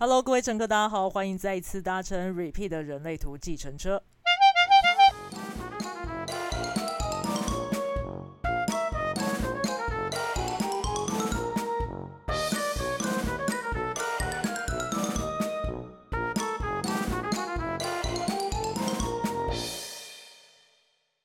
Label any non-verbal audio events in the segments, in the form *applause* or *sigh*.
Hello，各位乘客，大家好，欢迎再一次搭乘 Repeat 的人类图计程车。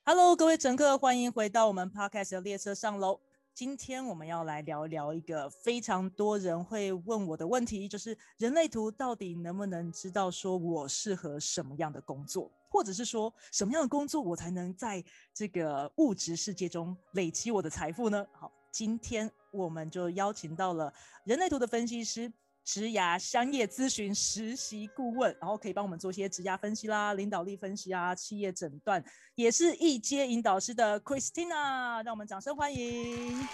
Hello，各位乘客，欢迎回到我们 Podcast 的列车上楼。今天我们要来聊聊一个非常多人会问我的问题，就是人类图到底能不能知道说我适合什么样的工作，或者是说什么样的工作我才能在这个物质世界中累积我的财富呢？好，今天我们就邀请到了人类图的分析师。职涯商业咨询实习顾问，然后可以帮我们做一些职涯分析啦、领导力分析啊、企业诊断，也是一阶引导师的 Christina，让我们掌声欢迎。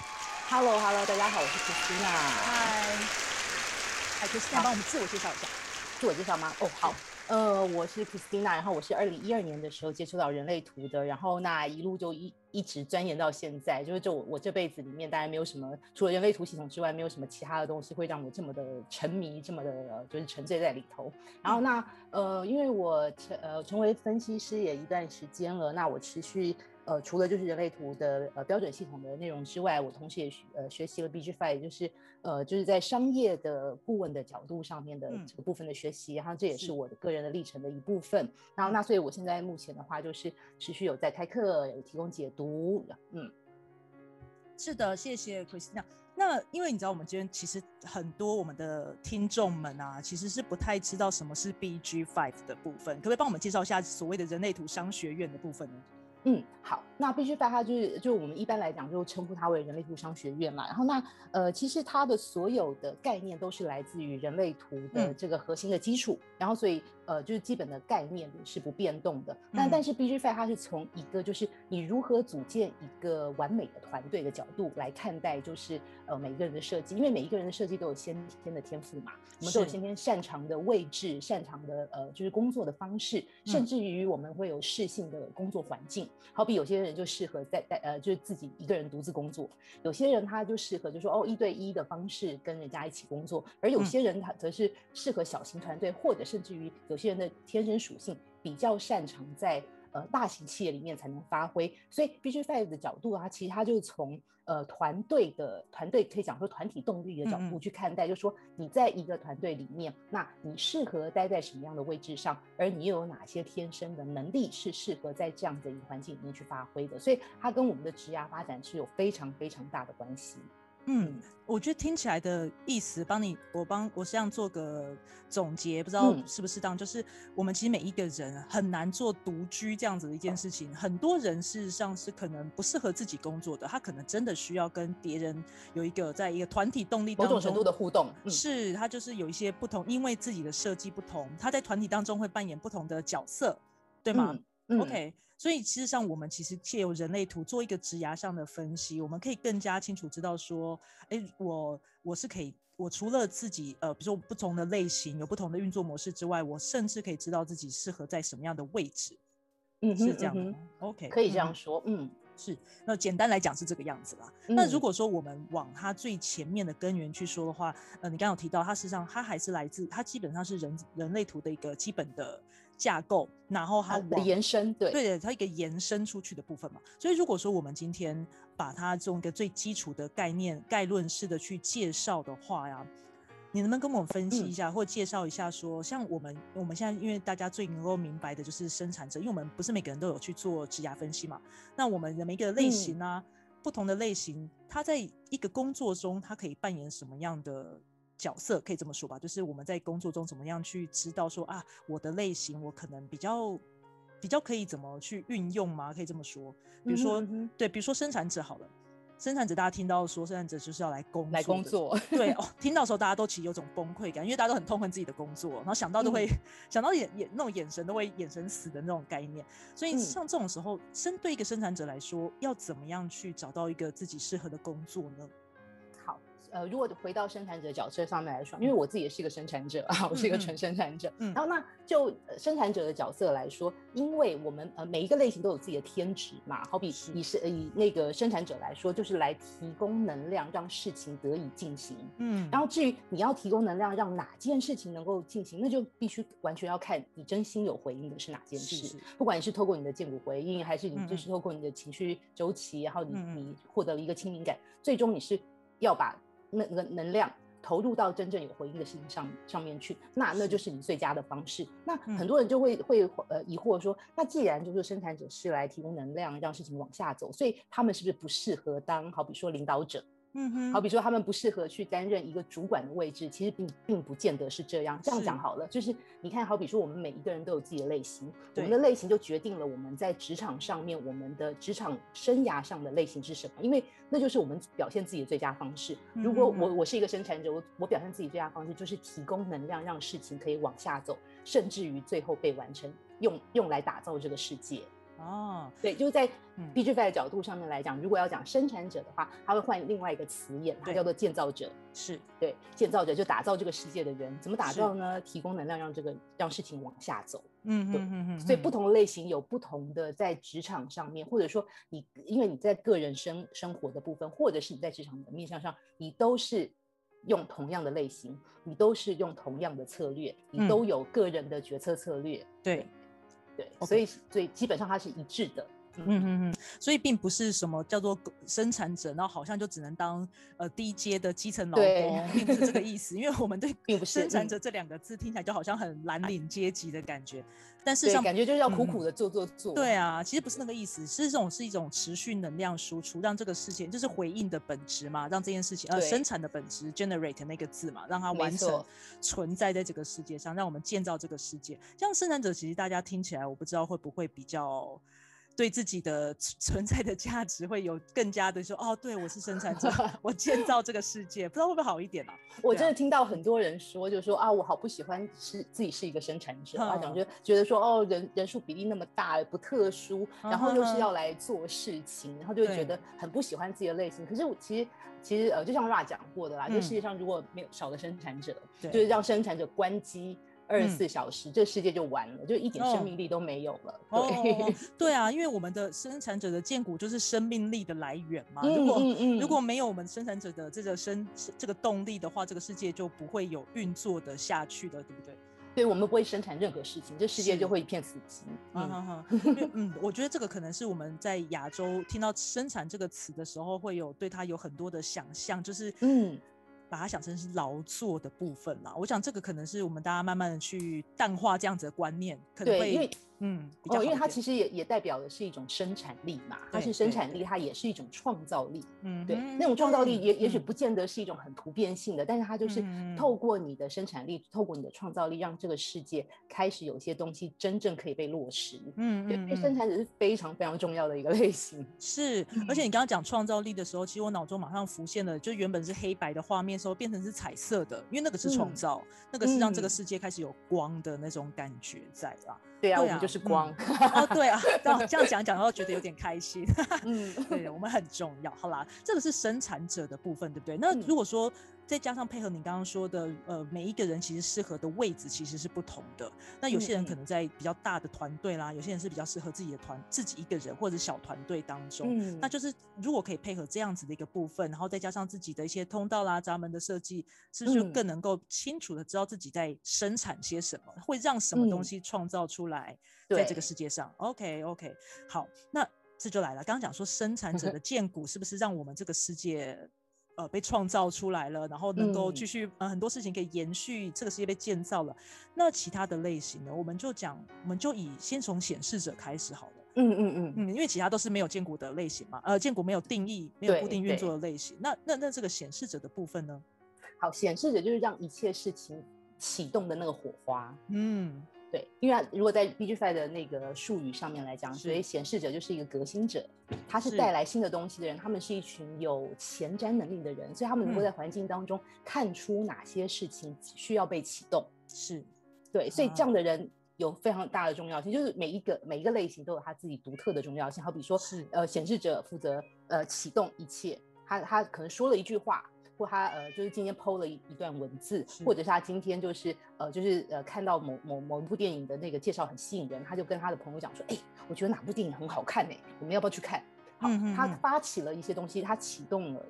Hello，Hello，大家好，我是 Christina。嗨，嗨，Christina，帮我们自我介绍一下。自我介绍吗？哦，好。呃，我是 Christina，然后我是二零一二年的时候接触到人类图的，然后那一路就一一直钻研到现在，就是就我我这辈子里面，大概没有什么除了人类图系统之外，没有什么其他的东西会让我这么的沉迷，这么的就是沉醉在里头。然后那呃，因为我成呃成为分析师也一段时间了，那我持续。呃，除了就是人类图的呃标准系统的内容之外，我同时也学呃学习了 BG Five，就是呃就是在商业的顾问的角度上面的这个部分的学习，然后这也是我的个人的历程的一部分。然后那所以我现在目前的话，就是持续有在开课，有提供解读。嗯，是的，谢谢 Christina。那因为你知道，我们今天其实很多我们的听众们啊，其实是不太知道什么是 BG Five 的部分，可不可以帮我们介绍一下所谓的人类图商学院的部分呢？嗯，好，那必须发它就是就我们一般来讲就称呼它为人类图商学院嘛。然后那呃，其实它的所有的概念都是来自于人类图的这个核心的基础。然后所以呃，就是基本的概念是不变动的。那但是 BG Five 它是从一个就是你如何组建一个完美的团队的角度来看待，就是呃每一个人的设计，因为每一个人的设计都有先天的天赋嘛，我们都有先天擅长的位置、擅长的呃就是工作的方式，甚至于我们会有适性的工作环境。好比有些人就适合在在呃，就是自己一个人独自工作；有些人他就适合就说哦一对一的方式跟人家一起工作，而有些人他则是适合小型团队，或者甚至于有些人的天生属性比较擅长在。呃，大型企业里面才能发挥，所以 B G Five 的角度啊，其实它就是从呃团队的团队可以讲说团体动力的角度去看待，就说你在一个团队里面，那你适合待在什么样的位置上，而你又有哪些天生的能力是适合在这样的一个环境里面去发挥的，所以它跟我们的职涯发展是有非常非常大的关系。嗯，我觉得听起来的意思，帮你我帮我这样做个总结，不知道适不适当。就是我们其实每一个人很难做独居这样子的一件事情，很多人事实上是可能不适合自己工作的，他可能真的需要跟别人有一个在一个团体动力某种程度的互动。是他就是有一些不同，因为自己的设计不同，他在团体当中会扮演不同的角色，对吗？OK，所以其实上我们其实借由人类图做一个职涯上的分析，我们可以更加清楚知道说，哎，我我是可以，我除了自己呃，比如说不同的类型有不同的运作模式之外，我甚至可以知道自己适合在什么样的位置，嗯，是这样的，OK，可以这样说，嗯，是，那简单来讲是这个样子啦。那如果说我们往它最前面的根源去说的话，呃，你刚刚有提到它实际上它还是来自，它基本上是人人类图的一个基本的。架构，然后它延伸，对对的，它一个延伸出去的部分嘛。所以如果说我们今天把它这种一个最基础的概念概论式的去介绍的话呀，你能不能跟我们分析一下，或介绍一下说，像我们我们现在因为大家最能够明白的就是生产者，因为我们不是每个人都有去做职涯分析嘛。那我们的每一个类型啊，不同的类型，它在一个工作中，它可以扮演什么样的？角色可以这么说吧，就是我们在工作中怎么样去知道说啊，我的类型我可能比较比较可以怎么去运用吗？可以这么说，比如说对，比如说生产者好了，生产者大家听到说生产者就是要来工来工作，*laughs* 对哦，听到时候大家都其实有种崩溃感，因为大家都很痛恨自己的工作，然后想到都会想到眼眼那种眼神都会眼神死的那种概念，所以像这种时候，针对一个生产者来说，要怎么样去找到一个自己适合的工作呢？呃，如果回到生产者角色上面来说，因为我自己也是一个生产者啊，我是一个纯生产者。嗯，然后那就生产者的角色来说，因为我们呃每一个类型都有自己的天职嘛，好比以是以那个生产者来说，就是来提供能量，让事情得以进行。嗯，然后至于你要提供能量，让哪件事情能够进行，那就必须完全要看你真心有回应的是哪件事。不管你是透过你的建骨回应，还是你就是透过你的情绪周期，然后你你获得了一个亲民感，最终你是要把。那个能量投入到真正有回应的事情上上面去，那那就是你最佳的方式。那很多人就会会呃疑惑说，那既然就是生产者是来提供能量，让事情往下走，所以他们是不是不适合当好比说领导者？嗯哼，好比说他们不适合去担任一个主管的位置，其实并并不见得是这样。这样讲好了，就是你看，好比说我们每一个人都有自己的类型，我们的类型就决定了我们在职场上面我们的职场生涯上的类型是什么，因为那就是我们表现自己的最佳方式。如果我我是一个生产者，我我表现自己最佳方式就是提供能量，让事情可以往下走，甚至于最后被完成，用用来打造这个世界。哦，对，就是在 B G F 的角度上面来讲，如果要讲生产者的话，他会换另外一个词眼，它叫做建造者。是对，建造者就打造这个世界的人，怎么打造呢？提供能量，让这个让事情往下走。嗯嗯嗯嗯。所以不同类型有不同的在职场上面，或者说你因为你在个人生生活的部分，或者是你在职场的面向上，你都是用同样的类型，你都是用同样的策略，你都有个人的决策策略。对。对，所以所以基本上它是一致的。嗯嗯嗯，所以并不是什么叫做生产者，然后好像就只能当呃低阶的基层劳工，并不是这个意思。因为我们对生产者这两个字听起来就好像很蓝领阶级的感觉，但事实上感觉就是要苦苦的做做做。对啊，其实不是那个意思，是这种是一种持续能量输出，让这个事件就是回应的本质嘛，让这件事情呃生产的本质 generate 那个字嘛，让它完成存在在这个世界上，让我们建造这个世界。像生产者，其实大家听起来，我不知道会不会比较。对自己的 *laughs* 存在的价值会有更加的说哦，对我是生产者，*laughs* 我建造这个世界，不知道会不会好一点啊？我真的听到很多人说，就说啊，我好不喜欢是自己是一个生产者，啊，感觉觉得说哦，人人数比例那么大，不特殊，然后又是要来做事情，然后就觉得很不喜欢自己的类型。可是我其实其实呃，就像 Ra 讲过的啦，就世界上如果没有少了生产者，就是让生产者关机。二十四小时，这世界就完了，就一点生命力都没有了。对，*laughs* 对啊，因为我们的生产者的建骨就是生命力的来源嘛。如果如果没有我们生产者的这个生这个动力的话，这个世界就不会有运作的下去的，对不对？对，我们不会生产任何事情，这世界就会一片死寂。嗯嗯，我觉得这个可能是我们在亚洲听到生产这个词的时候，会有对它有很多的想象，就是嗯。把它想成是劳作的部分啦，我想这个可能是我们大家慢慢的去淡化这样子的观念，可能会。嗯，哦，因为它其实也也代表的是一种生产力嘛，它是生产力，它也是一种创造力。嗯，对，那种创造力也也许不见得是一种很普遍性的，但是它就是透过你的生产力，透过你的创造力，让这个世界开始有些东西真正可以被落实。嗯嗯，对，生产者是非常非常重要的一个类型。是，而且你刚刚讲创造力的时候，其实我脑中马上浮现了，就原本是黑白的画面时候变成是彩色的，因为那个是创造，那个是让这个世界开始有光的那种感觉在啊。对啊，我们就是光哦，对啊，*laughs* 这样这样讲讲，然后觉得有点开心。嗯，*laughs* 对，我们很重要。好啦，这个是生产者的部分，对不对？那如果说。再加上配合你刚刚说的，呃，每一个人其实适合的位置其实是不同的。那有些人可能在比较大的团队啦，有些人是比较适合自己的团，自己一个人或者小团队当中。那就是如果可以配合这样子的一个部分，然后再加上自己的一些通道啦、闸门的设计，是不是更能够清楚的知道自己在生产些什么，会让什么东西创造出来在这个世界上？OK OK，好，那这就来了。刚刚讲说生产者 *laughs* 的建股是不是让我们这个世界？呃，被创造出来了，然后能够继续呃很多事情可以延续，这个世界被建造了。那其他的类型呢？我们就讲，我们就以先从显示者开始好了。嗯嗯嗯嗯，因为其他都是没有建股的类型嘛，呃，建股没有定义，没有固定运作的类型。那那那这个显示者的部分呢？好，显示者就是让一切事情启动的那个火花。嗯。对，因为如果在 B G Five 的那个术语上面来讲，所以显示者就是一个革新者，他是带来新的东西的人，他们是一群有前瞻能力的人，所以他们能够在环境当中看出哪些事情需要被启动。是，对，所以这样的人有非常大的重要性，就是每一个每一个类型都有他自己独特的重要性。好比说，是呃，显示者负责呃启动一切，他他可能说了一句话。或他呃就是今天 PO 了一一段文字，或者是他今天就是呃就是呃看到某某某一部电影的那个介绍很吸引人，他就跟他的朋友讲说，哎，我觉得哪部电影很好看呢？我们要不要去看？好，他发起了一些东西，他启动了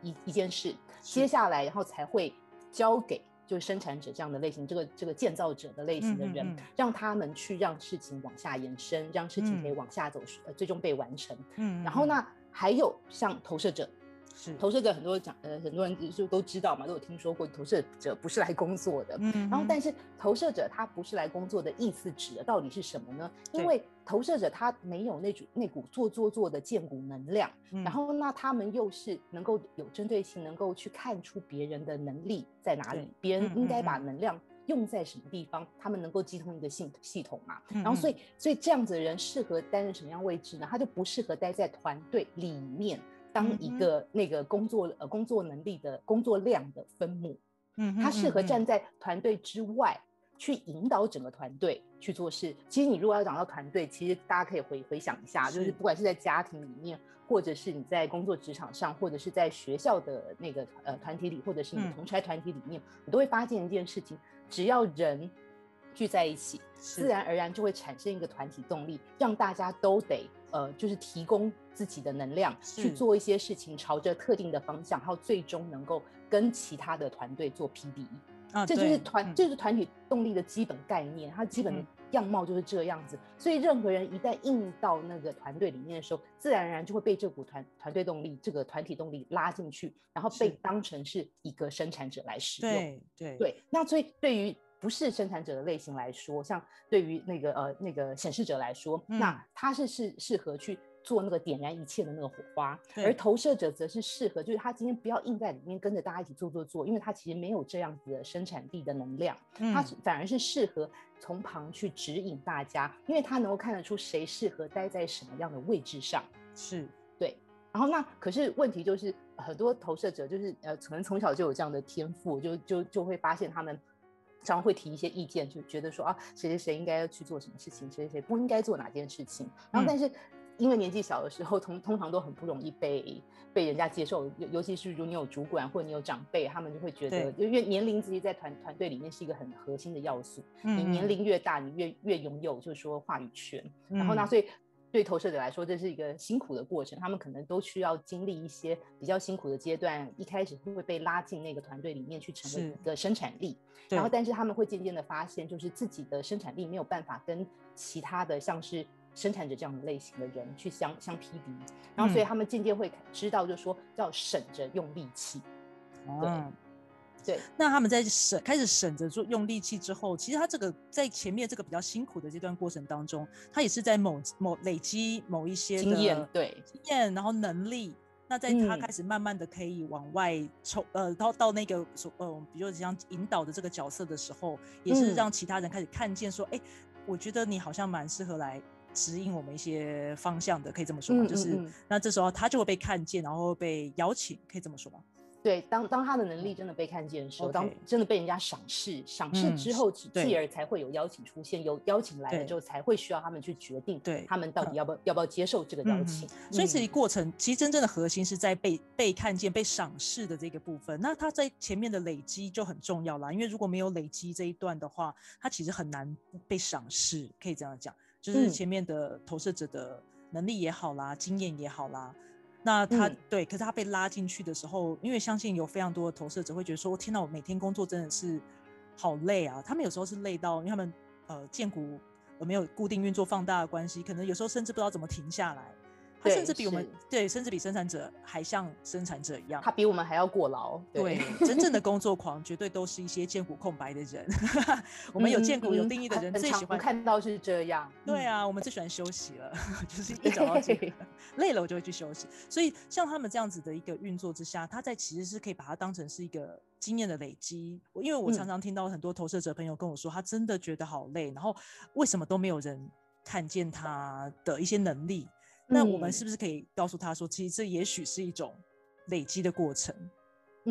一一件事，接下来然后才会交给。就是生产者这样的类型，这个这个建造者的类型的人，让他们去让事情往下延伸，让事情可以往下走，呃，最终被完成。嗯，然后呢，还有像投射者。是投射者，很多讲呃，很多人就都知道嘛，都有听说过投射者不是来工作的。嗯，然后但是投射者他不是来工作的意思指的到底是什么呢？因为投射者他没有那种那股做做做的荐股能量，然后那他们又是能够有针对性，能够去看出别人的能力在哪里，别人应该把能量用在什么地方，他们能够集通一个系系统嘛。然后所以所以这样子的人适合担任什么样位置呢？他就不适合待在团队里面。当一个那个工作呃工作能力的工作量的分母，嗯，他适合站在团队之外去引导整个团队去做事。其实你如果要讲到团队，其实大家可以回回想一下，就是不管是在家庭里面，或者是你在工作职场上，或者是在学校的那个呃团体里，或者是你同差团体里面，你都会发现一件事情：只要人聚在一起，自然而然就会产生一个团体动力，让大家都得。呃，就是提供自己的能量去做一些事情，朝着特定的方向，然后最终能够跟其他的团队做 PB，啊，这就是团，这是团体动力的基本概念，它基本的样貌就是这样子。所以任何人一旦应到那个团队里面的时候，自然而然就会被这股团团队动力、这个团体动力拉进去，然后被当成是一个生产者来使用。对对对，那所以对于。不是生产者的类型来说，像对于那个呃那个显示者来说，那他是适适合去做那个点燃一切的那个火花，而投射者则是适合，就是他今天不要硬在里面跟着大家一起做做做，因为他其实没有这样子的生产力的能量，他反而是适合从旁去指引大家，因为他能够看得出谁适合待在什么样的位置上，是。对。然后那可是问题就是很多投射者就是呃可能从小就有这样的天赋，就就就会发现他们。常会提一些意见，就觉得说啊，谁谁谁应该要去做什么事情，谁谁谁不应该做哪件事情。然后，但是因为年纪小的时候，通通常都很不容易被被人家接受，尤尤其是如果你有主管或者你有长辈，他们就会觉得，因为年龄其实在团团队里面是一个很核心的要素。你年龄越大，你越越拥有就是说话语权。然后呢所以。对投射者来说，这是一个辛苦的过程，他们可能都需要经历一些比较辛苦的阶段。一开始会会被拉进那个团队里面去成为一个生产力，然后但是他们会渐渐的发现，就是自己的生产力没有办法跟其他的像是生产者这样的类型的人去相相匹敌，然后所以他们渐渐会知道，就是说要省着用力气，对。对，那他们在省开始省着做用力气之后，其实他这个在前面这个比较辛苦的这段过程当中，他也是在某某累积某一些经验，对经验，然后能力。那在他开始慢慢的可以往外抽，呃，到到那个所，呃，比如像引导的这个角色的时候，也是让其他人开始看见说，哎，我觉得你好像蛮适合来指引我们一些方向的，可以这么说吗？就是那这时候他就会被看见，然后被邀请，可以这么说吗？对，当当他的能力真的被看见的时候，当真的被人家赏识，赏识之后，继而才会有邀请出现，有邀请来了之后，才会需要他们去决定，对，他们到底要不要要不要接受这个邀请。所以这一过程，其实真正的核心是在被被看见、被赏识的这个部分。那他在前面的累积就很重要啦，因为如果没有累积这一段的话，他其实很难被赏识，可以这样讲，就是前面的投射者的能力也好啦，经验也好啦。那他对，可是他被拉进去的时候，因为相信有非常多的投射者会觉得说：“天哪，我每天工作真的是好累啊！”他们有时候是累到，因为他们呃建股没有固定运作放大的关系，可能有时候甚至不知道怎么停下来。他甚至比我们对，甚至比生产者还像生产者一样。他比我们还要过劳。对，真正的 *laughs* 工作狂绝对都是一些见骨空白的人。我们有见骨有定义的人最喜欢看到是这样。对啊，我们最喜欢休息了，*laughs* 就是一找到这个累了，我就会去休息。所以像他们这样子的一个运作之下，他在其实是可以把它当成是一个经验的累积。因为我常常听到很多投射者朋友跟我说，他真的觉得好累，然后为什么都没有人看见他的一些能力？那我们是不是可以告诉他说，其实这也许是一种累积的过程？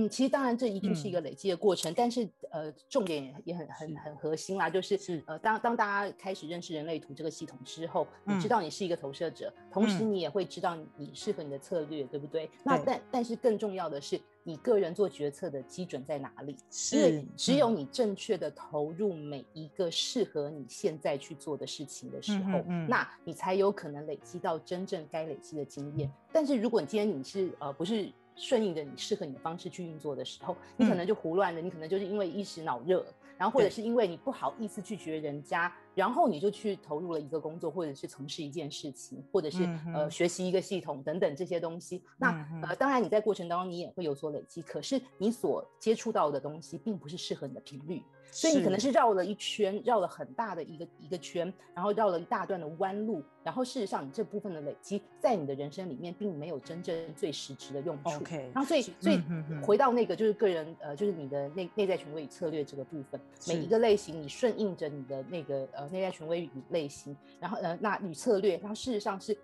嗯，其实当然这一定是一个累积的过程，但是呃，重点也也很很很核心啦，就是是呃，当当大家开始认识人类图这个系统之后，你知道你是一个投射者，同时你也会知道你适合你的策略，对不对？那但但是更重要的是，你个人做决策的基准在哪里？因为只有你正确的投入每一个适合你现在去做的事情的时候，嗯那你才有可能累积到真正该累积的经验。但是如果你今天你是呃不是。顺应着你适合你的方式去运作的时候，你可能就胡乱的，你可能就是因为一时脑热，然后或者是因为你不好意思拒绝人家，然后你就去投入了一个工作，或者是从事一件事情，或者是呃学习一个系统等等这些东西。那呃，当然你在过程当中你也会有所累积，可是你所接触到的东西并不是适合你的频率。所以你可能是绕了一圈，绕了很大的一个一个圈，然后绕了一大段的弯路，然后事实上你这部分的累积，在你的人生里面并没有真正最实质的用处。OK，然后所以所以回到那个就是个人呃，就是你的内内在权威与策略这个部分，每一个类型你顺应着你的那个呃内在权威与类型，然后呃那与策略，然后事实上是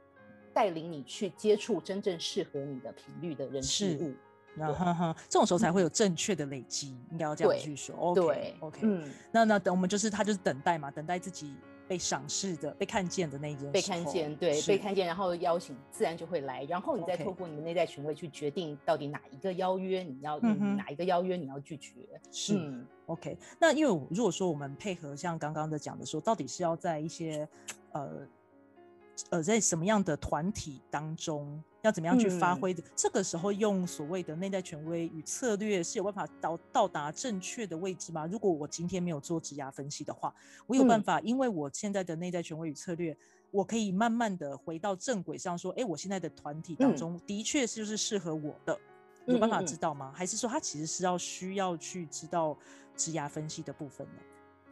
带领你去接触真正适合你的频率的人事物。那哈哈，这种时候才会有正确的累积，应该要这样去说。OK OK，嗯，那那等我们就是他就是等待嘛，等待自己被赏识的、被看见的那一件。被看见，对，被看见，然后邀请自然就会来，然后你再透过你的内在权威去决定到底哪一个邀约你要，哪一个邀约你要拒绝。是 OK，那因为如果说我们配合像刚刚的讲的说，到底是要在一些呃呃在什么样的团体当中？要怎么样去发挥的？这个时候用所谓的内在权威与策略是有办法到到达正确的位置吗？如果我今天没有做指压分析的话，我有办法，因为我现在的内在权威与策略，我可以慢慢的回到正轨上，说，哎，我现在的团体当中的确是就是适合我的，有办法知道吗？还是说他其实是要需要去知道指压分析的部分呢？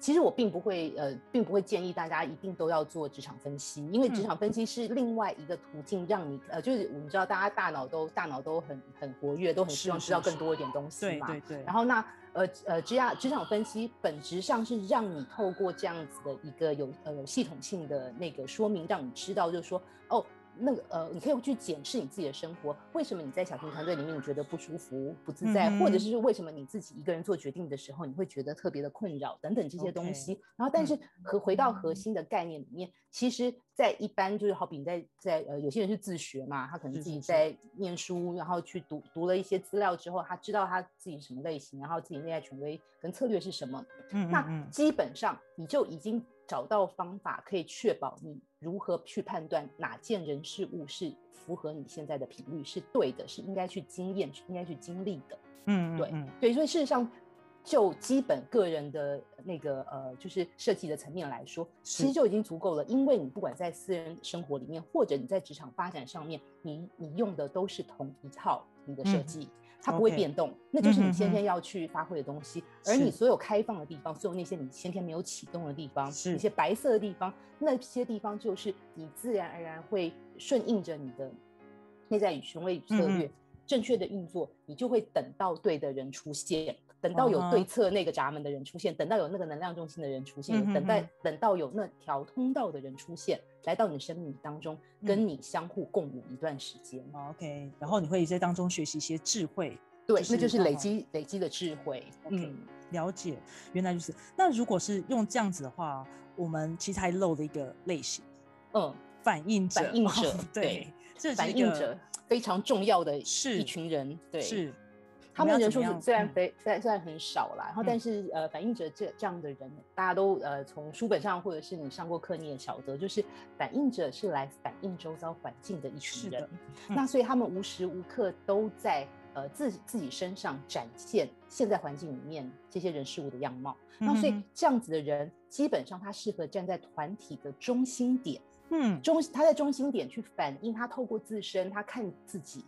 其实我并不会，呃，并不会建议大家一定都要做职场分析，因为职场分析是另外一个途径，让你，呃，就是我们知道大家大脑都大脑都很很活跃，都很希望知道更多一点东西嘛。对对对。然后那，呃呃，职业职场分析本质上是让你透过这样子的一个有呃有系统性的那个说明，让你知道，就是说，哦。那个呃，你可以去检视你自己的生活，为什么你在小型团队里面你觉得不舒服、不自在，或者是为什么你自己一个人做决定的时候你会觉得特别的困扰等等这些东西。然后，但是和回到核心的概念里面，其实，在一般就是好比你在在呃，有些人是自学嘛，他可能自己在念书，然后去读读了一些资料之后，他知道他自己什么类型，然后自己内在权威跟策略是什么。嗯，那基本上你就已经。找到方法可以确保你如何去判断哪件人事物是符合你现在的频率是对的，是应该去经验、应该去经历的。嗯，对，对，所以事实上，就基本个人的那个呃，就是设计的层面来说，其实就已经足够了。因为你不管在私人生活里面，或者你在职场发展上面，你你用的都是同一套你的设计。它不会变动，那就是你先天要去发挥的东西。而你所有开放的地方，所有那些你先天没有启动的地方，一些白色的地方，那些地方就是你自然而然会顺应着你的内在与权威与策略正确的运作，你就会等到对的人出现。等到有对策那个闸门的人出现，等到有那个能量中心的人出现，等待等到有那条通道的人出现，来到你的生命当中，跟你相互共舞一段时间。OK，然后你会在当中学习一些智慧，对，那就是累积累积的智慧。嗯，了解，原来就是。那如果是用这样子的话，我们其实还漏了一个类型，嗯，反应者，反应者，*laughs* 对，这反应者非常重要的一群人，对，是。他们人数虽然非虽然虽然很少啦，然后但是呃反应者这这样的人，大家都呃从书本上或者是你上过课你也晓得，就是反应者是来反映周遭环境的一群人，那所以他们无时无刻都在呃自自己身上展现现在环境里面这些人事物的样貌，那所以这样子的人基本上他适合站在团体的中心点，嗯，中他在中心点去反映，他透过自身他看自己。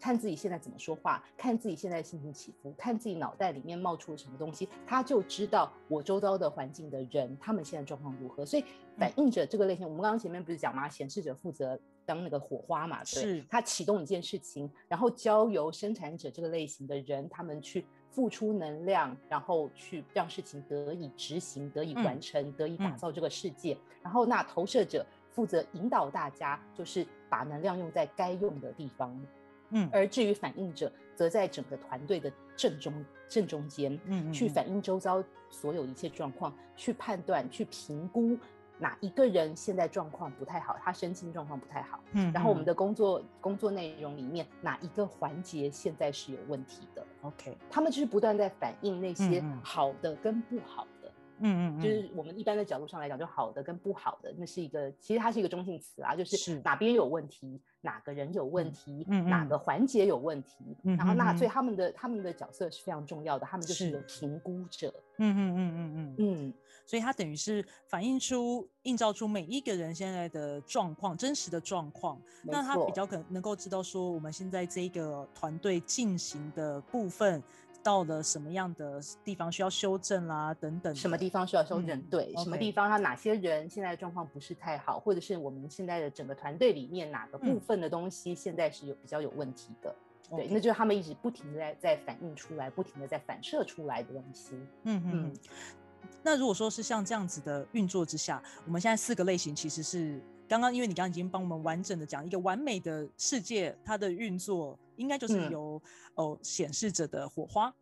看自己现在怎么说话，看自己现在心情起伏，看自己脑袋里面冒出了什么东西，他就知道我周遭的环境的人，他们现在状况如何。所以反映着这个类型，我们刚刚前面不是讲吗？显示者负责当那个火花嘛，对，他启动一件事情，然后交由生产者这个类型的人，他们去付出能量，然后去让事情得以执行、得以完成、得以打造这个世界。然后那投射者负责引导大家，就是把能量用在该用的地方。嗯，而至于反应者，则在整个团队的正中正中间，嗯去反映周遭所有一切状况，去判断、去评估哪一个人现在状况不太好，他身心状况不太好。嗯然后我们的工作工作内容里面哪一个环节现在是有问题的？OK，他们就是不断在反映那些好的跟不好的。嗯嗯，就是我们一般的角度上来讲，就好的跟不好的，那是一个其实它是一个中性词啊，就是是。哪边有问题，哪个人有问嗯题，嗯嗯哪个环节有问题，嗯然后那所以他们的他们的角色是非常重要的，他们就是是。有评估者，嗯嗯嗯嗯嗯，嗯，所以它等于是反映出、映照出每一个人现在的状况，真实的状况。那他比较可能能够知道说，我们现在这个团队进行的部分到了什么样的地方需要修正啦，等等。什么地方需要修正？嗯对，什么地方他哪些人现在的状况不是太好，或者是我们现在的整个团队里面哪个部嗯分的东西现在是有比较有问题的？对那就是他们一直不停的在在反映出来，不停的在反射出来的东西。嗯嗯嗯。那如果说是像这样子的运作之下，我们现在四个类型其实是刚刚，因为你刚刚已经帮我们完整的讲一个完美的世界，它的运作应该就是嗯由、哦显示者的火花，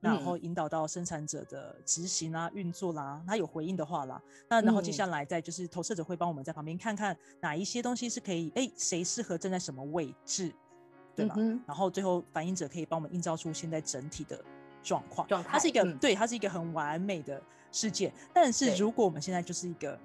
然嗯后引导到生产者的执行啊、运作啦，它有回应的话啦，那然后接嗯下来再就是投射者会帮我们在旁边看看哪一些东西是可以，哎，谁适合站在什么位置，对吧？嗯然后最后反应者可以帮我们映照出现在整体的状况。状它是一个、嗯对，它是一个很完美的世界。但是如果我们现在就是一个，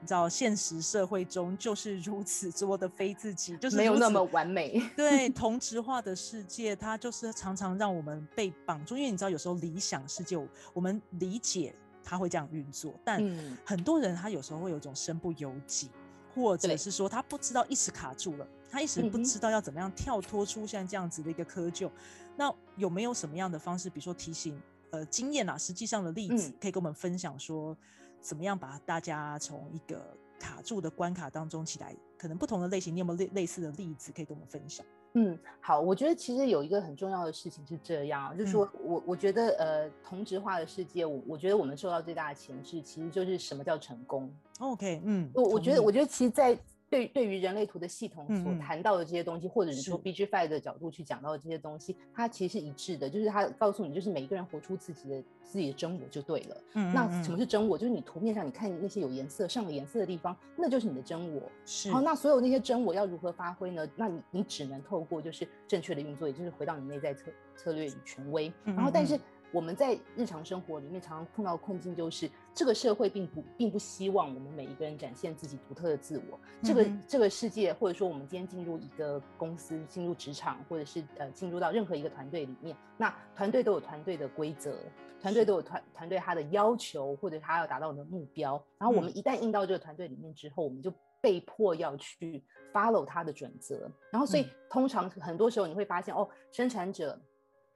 你知道，现实社会中就是如此多的非自己，就是没有那么完美。对 *laughs* 同质化的世界，它就是常常让我们被绑住。因为你知道，有时候理想世界，我们理解它会这样运作，但嗯很多人他有时候会有一种身不由己，或者是说他不知道一时卡住了，他一时不知道要怎么样跳脱出现在这样子的一个窠臼。那有没有什么样的方式，比如说提醒呃经验啊，实际上的例子，嗯可以跟我们分享说，怎么样把大家从一个卡住的关卡当中起来？可能不同的类型，你有没有类类似的例子可以跟我们分享？嗯，好，我觉得其实有一个很重要的事情是这样啊，就是我我觉得呃同质化的世界，我我觉得我们受到最大的钳制，其实就是什么叫成功。OK，嗯，我我觉得，我觉得其实，在对对于人类图的系统所谈到的这些东西，或者是说 BG Five 的角度去讲到的这些东西，它其实是一致的，就是它告诉你，就是每一个人活出自己的自己的真我就对了。嗯那什么是真我？就是你图面上你看那些有颜色、上了颜色的地方，那就是你的真我。是好，那所有那些真我要如何发挥呢？那你你只能透过就是正确的运作，也就是回到你内在策策略与权威。嗯然后，但是我们在日常生活里面常常碰到的困境，就是这个社会并不并不希望我们每一个人展现自己独特的自我。这个、嗯这个世界，或者说我们今天进入一个公司、进入职场，或者是呃进入到任何一个团队里面，那团队都有团队的规则，团队都有团团队他的要求，或者他要达到的目标。然后我们嗯一旦进到这个团队里面之后，我们就被迫要去 follow 他的准则。然后，所以嗯通常很多时候你会发现，哦，生产者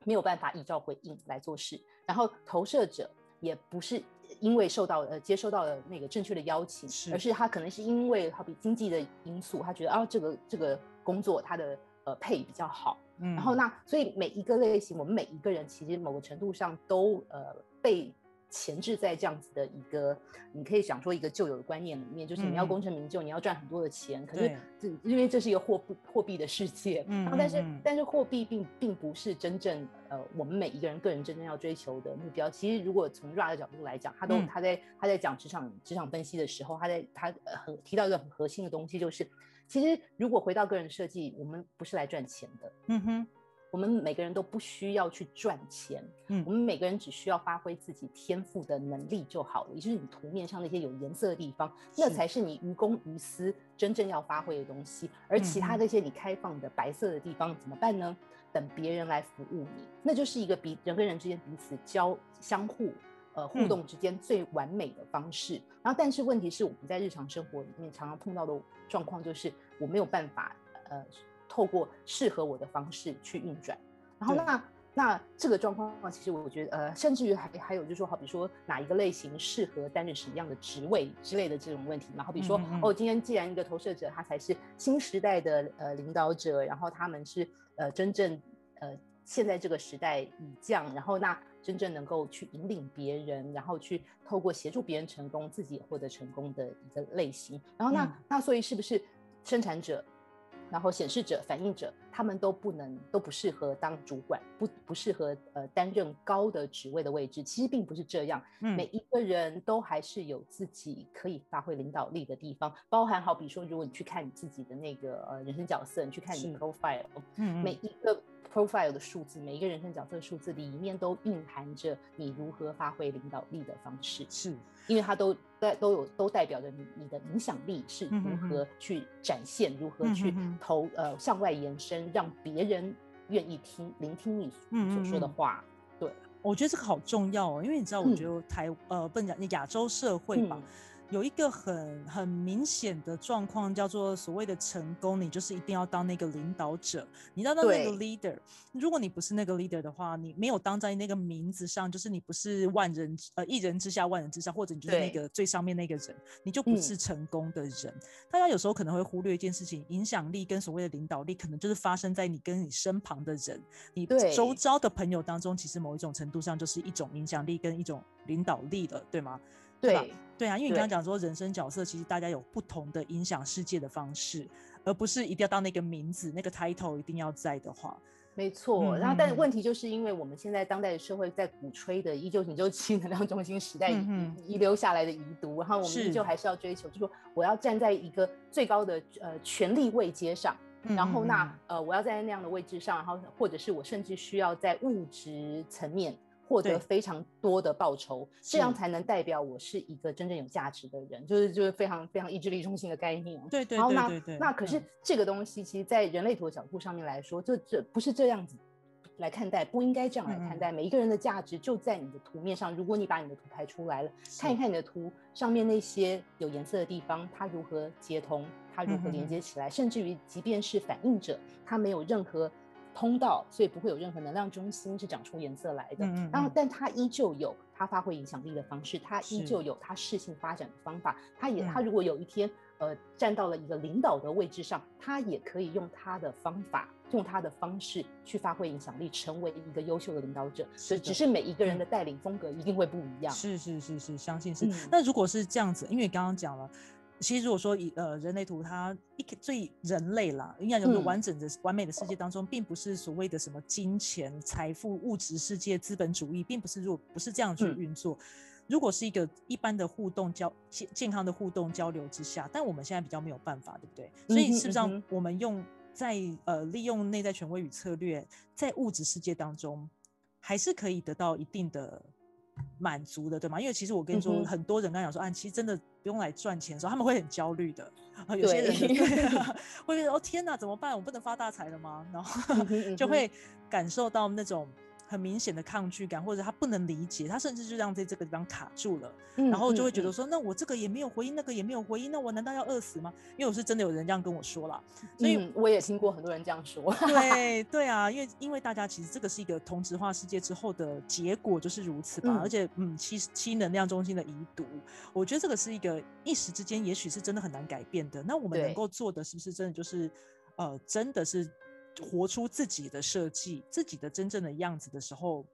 没有办法依照回应来做事，然后投射者也不是因为受到呃接收到了那个正确的邀请，是而是。他可能是因为好比经济的因素，他觉得啊这个这个工作他的呃配比较好，嗯然后那所以每一个类型，我们每一个人其实某个程度上都呃被钳制在这样子的一个，你可以想说一个旧有的观念里面，就是你要嗯功成名就，你要赚很多的钱，可是对这因为这是一个货币货币的世界，嗯然后但是、但是货币并并不是真正呃我们每一个人个人真正要追求的目标。其实如果从 RA 的角度来讲，他都、嗯他在他在讲职场职场分析的时候，他在他呃很提到一个很核心的东西，就是其实如果回到个人设计，我们不是来赚钱的。嗯哼，我们每个人都不需要去赚钱，嗯我们每个人只需要发挥自己天赋的能力就好了。也就是你图面上那些有颜色的地方，那才是你于公于私真正要发挥的东西。而其他那些你开放的白色的地方怎么办呢？等别人来服务你，那就是一个彼人跟人之间彼此交相互呃互嗯动之间最完美的方式。然后，但是问题是我们在日常生活里面常常碰到的状况就是我没有办法呃透过适合我的方式去运转。然后那那这个状况，其实我觉得呃，甚至于还还有就是说，好比说哪一个类型适合担任什么样的职位之类的这种问题嘛。好比说，嗯嗯嗯哦，今天既然一个投射者他才是新时代的呃领导者，然后他们是呃真正呃现在这个时代以降，然后那真正能够去引领别人，然后去透过协助别人成功，自己也获得成功的一个类型。然后那、嗯那所以是不是生产者然后显示者、反映者，他们都不能都不适合当主管，不不适合呃担任高的职位的位置。其实并不是这样，每一个人都还是有自己可以发挥领导力的地方，包含好比说，如果你去看你自己的那个呃人生角色，你去看你的 profile，嗯，每一个。Profile 的数字，每一个人生角色的数字里面都蕴含着你如何发挥领导力的方式，是。因为它都代都有都代表着你你的影响力是如何去展现，如何去投呃向外延伸，让别人愿意听聆听你所说的话。对，我觉得这个好重要哦，因为你知道，我觉得台呃不能讲亚洲社会吧。有一个很很明显的状况，叫做所谓的成功，你就是一定要当那个领导者，你要当那个 leader。如果你不是那个 leader 的话，你没有当在那个名字上，就是你不是万人呃一人之下万人之上，或者你就是那个最上面那个人，你就不是成功的人。大家有时候可能会忽略一件事情，影响力跟所谓的领导力，可能就是发生在你跟你身旁的人，你周遭的朋友当中，其实某一种程度上就是一种影响力跟一种领导力了，对吗？对对啊，因为你刚刚讲说人生角色，其实大家有不同的影响世界的方式，而不是一定要到那个名字、那个 title 一定要在的话。没错，然后但问题就是因为我们现在当代的社会在鼓吹的依旧你就七能量中心时代遗留下来的遗毒，然后我们依旧还是要追求，就说我要站在一个最高的呃权力位阶上，然后那呃我要站在那样的位置上，然后或者是我甚至需要在物质层面。获得非常多的报酬，这样才能代表我是一个真正有价值的人，就是就是非常非常意志力中心的概念。对对对对。那可是这个东西，其实，在人类图的角度上面来说，就这不是这样子来看待，不应该这样来看待。每一个人的价值就在你的图面上。如果你把你的图排出来了，看一看你的图上面那些有颜色的地方，它如何接通，它如何连接起来，甚至于即便是反应者，它没有任何。通道，所以不会有任何能量中心是长出颜色来的嗯。然后，但它依旧有它发挥影响力的方式，它依旧有它事情发展的方法。它也，它如果有一天，呃，站到了一个领导的位置上，它也可以用它的方法，用它的方式去发挥影响力，成为一个优秀的领导者。所以，只是每一个人的带领风格一定会不一样。是是是是，相信是。那如果是这样子，因为刚刚讲了。其实如果说以呃人类图，它一最人类啦，应该讲说完整的完美的世界当中，并不是所谓的什么金钱、财富、物质世界、资本主义，并不是如果不是这样去运作。如果是一个一般的互动交健健康的互动交流之下，但我们现在比较没有办法，对不对？所以事实上，我们用在呃利用内在权威与策略，在物质世界当中，还是可以得到一定的。满足的，对吗？因为其实我跟你说，很多人刚讲说，啊，其实真的不用来赚钱的时候，他们会很焦虑的。啊，有些人 *laughs* 会觉得，哦，天哪，怎么办？我不能发大财了吗？然后就会感受到那种。很明显的抗拒感，或者他不能理解，他甚至就让在这个地方卡住了，然后就会觉得说，那我这个也没有回应，那个也没有回应，那我难道要饿死吗？因为我是真的有人这样跟我说了，所以我也听过很多人这样说。对对啊，因为因为大家其实这个是一个同质化世界之后的结果就是如此吧，而且嗯，七七能量中心的遗毒，我觉得这个是一个一时之间也许是真的很难改变的。那我们能够做的是不是真的就是呃，真的是？活出自己的设计，自己的真正的样子的时候，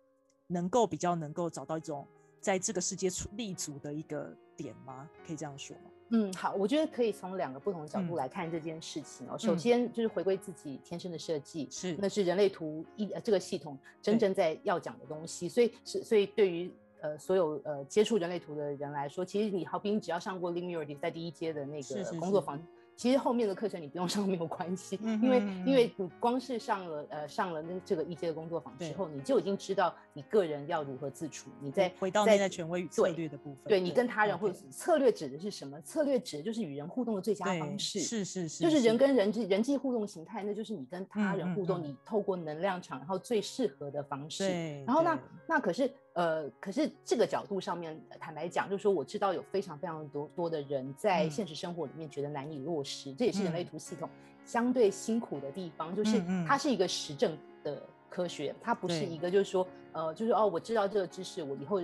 能够比较能够找到一种在这个世界立足的一个点吗？可以这样说吗？嗯，好，我觉得可以从两个不同的角度来看这件事情哦。首先就是回归自己天生的设计，是那是人类图一这个系统真正在要讲的东西。所以是所以对于呃所有呃接触人类图的人来说，其实你好比你只要上过 Linearity 在第一阶的那个工作坊。其实后面的课程你不用 *laughs* 上没有关系，因为因为你光是上了呃上了那这个一阶的工作坊之后，你就已经知道你个人要如何自处。你在回到内在权威与策略的部分，对你跟他人或者策略指的是什么？策略指的就是与人互动的最佳方式，是是是，就是人跟人际人际互动形态，那就是你跟他人互动，你透过能量场，然后最适合的方式。然后那那可是。呃，可是这个角度上面，坦白讲，就是说我知道有非常非常多多的人在现实生活里面觉得难以落实，这也是人类图系统相对辛苦的地方，就是它。是一个实证的科学，它不是一个就是说，呃，就是哦，我知道这个知识，我以后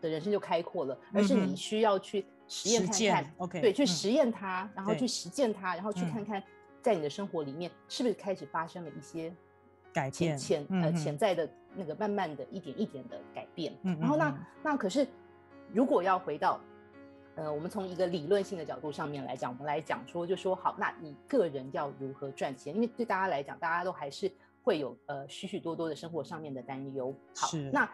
的人生就开阔了，而是你需要去实验看看，OK，对，去实验它，然后去实践它，然后去看看在你的生活里面是不是开始发生了一些。改变潜呃潜在的那个慢慢的一点一点的改变，然后那那可是如果要回到呃，我们从一个理论性的角度上面来讲，我们来讲说，就说好，那你个人要如何赚钱？因为对大家来讲，大家都还是会有呃许许多多的生活上面的担忧。好，那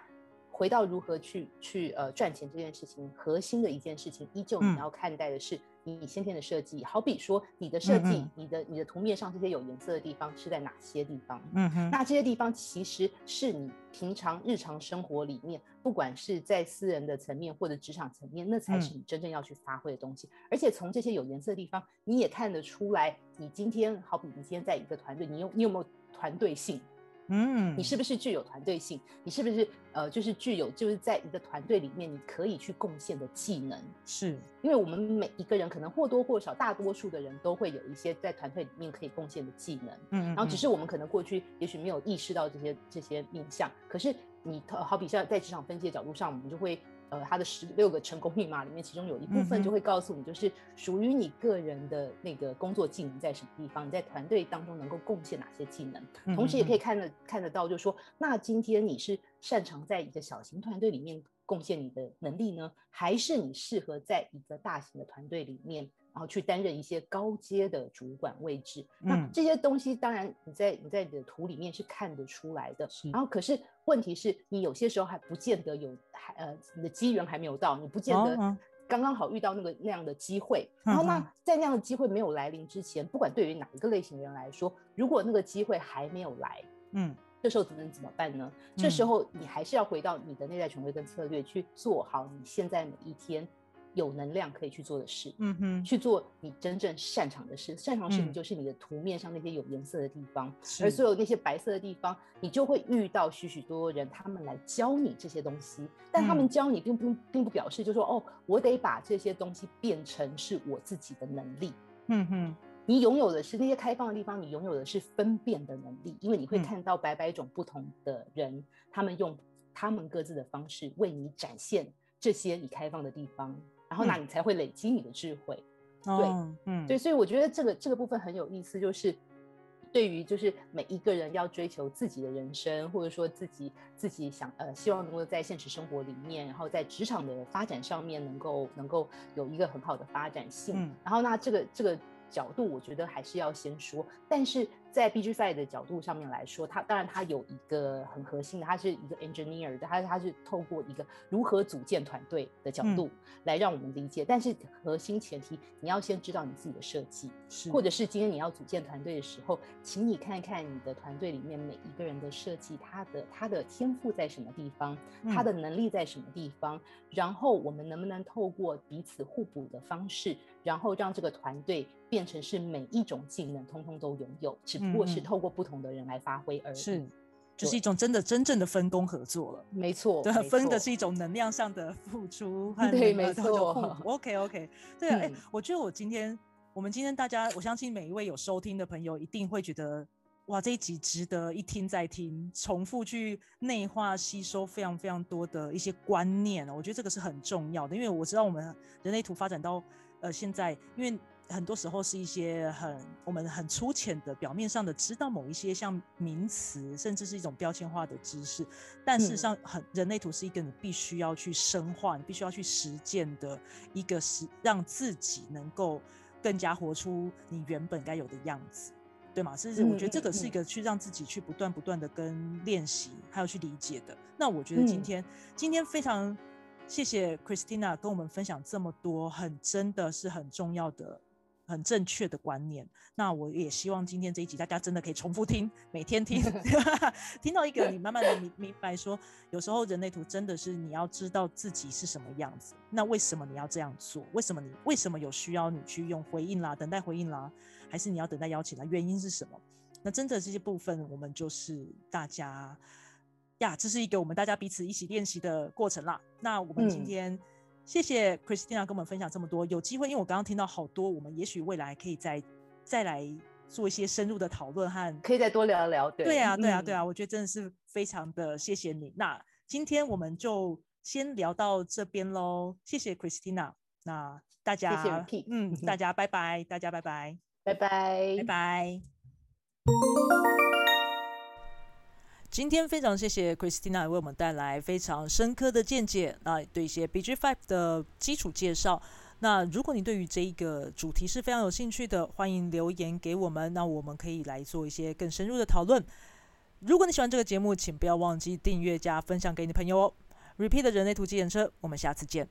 回到如何去去呃赚钱这件事情，核心的一件事情，依旧你要看待的是。你先天的设计，好比说你的设计，你的你的图面上这些有颜色的地方是在哪些地方？嗯哼，那这些地方其实是你平常日常生活里面，不管是在私人的层面或者职场层面，那才是你真正要去发挥的东西。而且从这些有颜色的地方，你也看得出来，你今天好比你今天在一个团队，你有你有没有团队性？嗯，你是不是具有团队性？你是不是呃，就是具有就是在一个团队里面你可以去贡献的技能？是，因为我们每一个人可能或多或少，大多数的人都会有一些在团队里面可以贡献的技能。嗯，然后只是我们可能过去也许没有意识到这些这些面向。可是你好比像在职场分析的角度上，我们就会。呃，他的十六个成功密码里面，其中有一部分就会告诉你，就是属于你个人的那个工作技能在什么地方，你在团队当中能够贡献哪些技能。同时，也可以看得看得到，就是说，那今天你是擅长在一个小型团队里面贡献你的能力呢，还是你适合在一个大型的团队里面？然后去担任一些高阶的主管位置，那这些东西当然你在你在你的图里面是看得出来的。然后可是问题是你有些时候还不见得有，还呃你的机缘还没有到，你不见得刚刚好遇到那个那样的机会。然后那在那样的机会没有来临之前，不管对于哪一个类型的人来说，如果那个机会还没有来，嗯，这时候只能怎么办呢？这时候你还是要回到你的内在权威跟策略去做好你现在每一天。有能量可以去做的事，嗯哼，去做你真正擅长的事。擅长的事情就是你的图面上那些有颜色的地方，而所有那些白色的地方，你就会遇到许许多多人，他们来教你这些东西。但他们教你，并不并不表示就说哦，我得把这些东西变成是我自己的能力。嗯哼，你拥有的是那些开放的地方，你拥有的是分辨的能力，因为你会看到百百种不同的人，他们用他们各自的方式为你展现这些你开放的地方。然后那你才会累积你的智慧，对，嗯，对，所以我觉得这个这个部分很有意思，就是对于就是每一个人要追求自己的人生，或者说自己自己想呃希望能够在现实生活里面，然后在职场的发展上面能够能够有一个很好的发展性，然后那这个这个角度，我觉得还是要先说，但是。在 BG Five 的角度上面来说，它当然它有一个很核心的，它是一个 engineer 的，它它是透过一个如何组建团队的角度来让我们理解。但是核心前提，你要先知道你自己的设计，或者是今天你要组建团队的时候，请你看看你的团队里面每一个人的设计，他的他的天赋在什么地方，他的能力在什么地方，然后我们能不能透过彼此互补的方式，然后让这个团队变成是每一种技能通通都拥有，只。不过是透过不同的人来发挥而已，是，就是一种真的真正的分工合作了。没错，对，分的是一种能量上的付出，对，没错。OK OK，*laughs* 对啊，哎，我觉得我今天，我们今天大家，我相信每一位有收听的朋友一定会觉得，哇，这一集值得一听再听，重复去内化吸收非常非常多的一些观念我觉得这个是很重要的，因为我知道我们人类图发展到呃现在，因为。很多时候是一些很我们很粗浅的表面上的知道某一些像名词，甚至是一种标签化的知识，但事实上，很人类图是一个你必须要去深化、你必须要去实践的一个是让自己能够更加活出你原本该有的样子，对吗？甚至我觉得这个是一个去让自己去不断不断的跟练习，还有去理解的。那我觉得今天今天非常谢谢 Christina 跟我们分享这么多，很真的是很重要的。很正确的观念，那我也希望今天这一集大家真的可以重复听，每天听，*laughs* 听到一个你慢慢的明明白说，有时候人类图真的是你要知道自己是什么样子，那为什么你要这样做？为什么你为什么有需要你去用回应啦，等待回应啦，还是你要等待邀请啦？原因是什么？那真的这些部分，我们就是大家呀，这是一个我们大家彼此一起练习的过程啦。那我们今天。谢谢 Christina 跟我们分享这么多。有机会，因为我刚刚听到好多，我们也许未来可以再再来做一些深入的讨论和可以再多聊聊。对啊，对啊，对啊，我觉得真的是非常的谢谢你。那今天我们就先聊到这边喽。谢谢 Christina。那大家，嗯，大家拜拜，大家拜拜，拜拜，拜拜。今天非常谢谢 Christina 为我们带来非常深刻的见解，那对一些 BG Five 的基础介绍。那如果你对于这一个主题是非常有兴趣的，欢迎留言给我们，那我们可以来做一些更深入的讨论。如果你喜欢这个节目，请不要忘记订阅加分享给你的朋友哦。Repeat 的人类图机演车，我们下次见。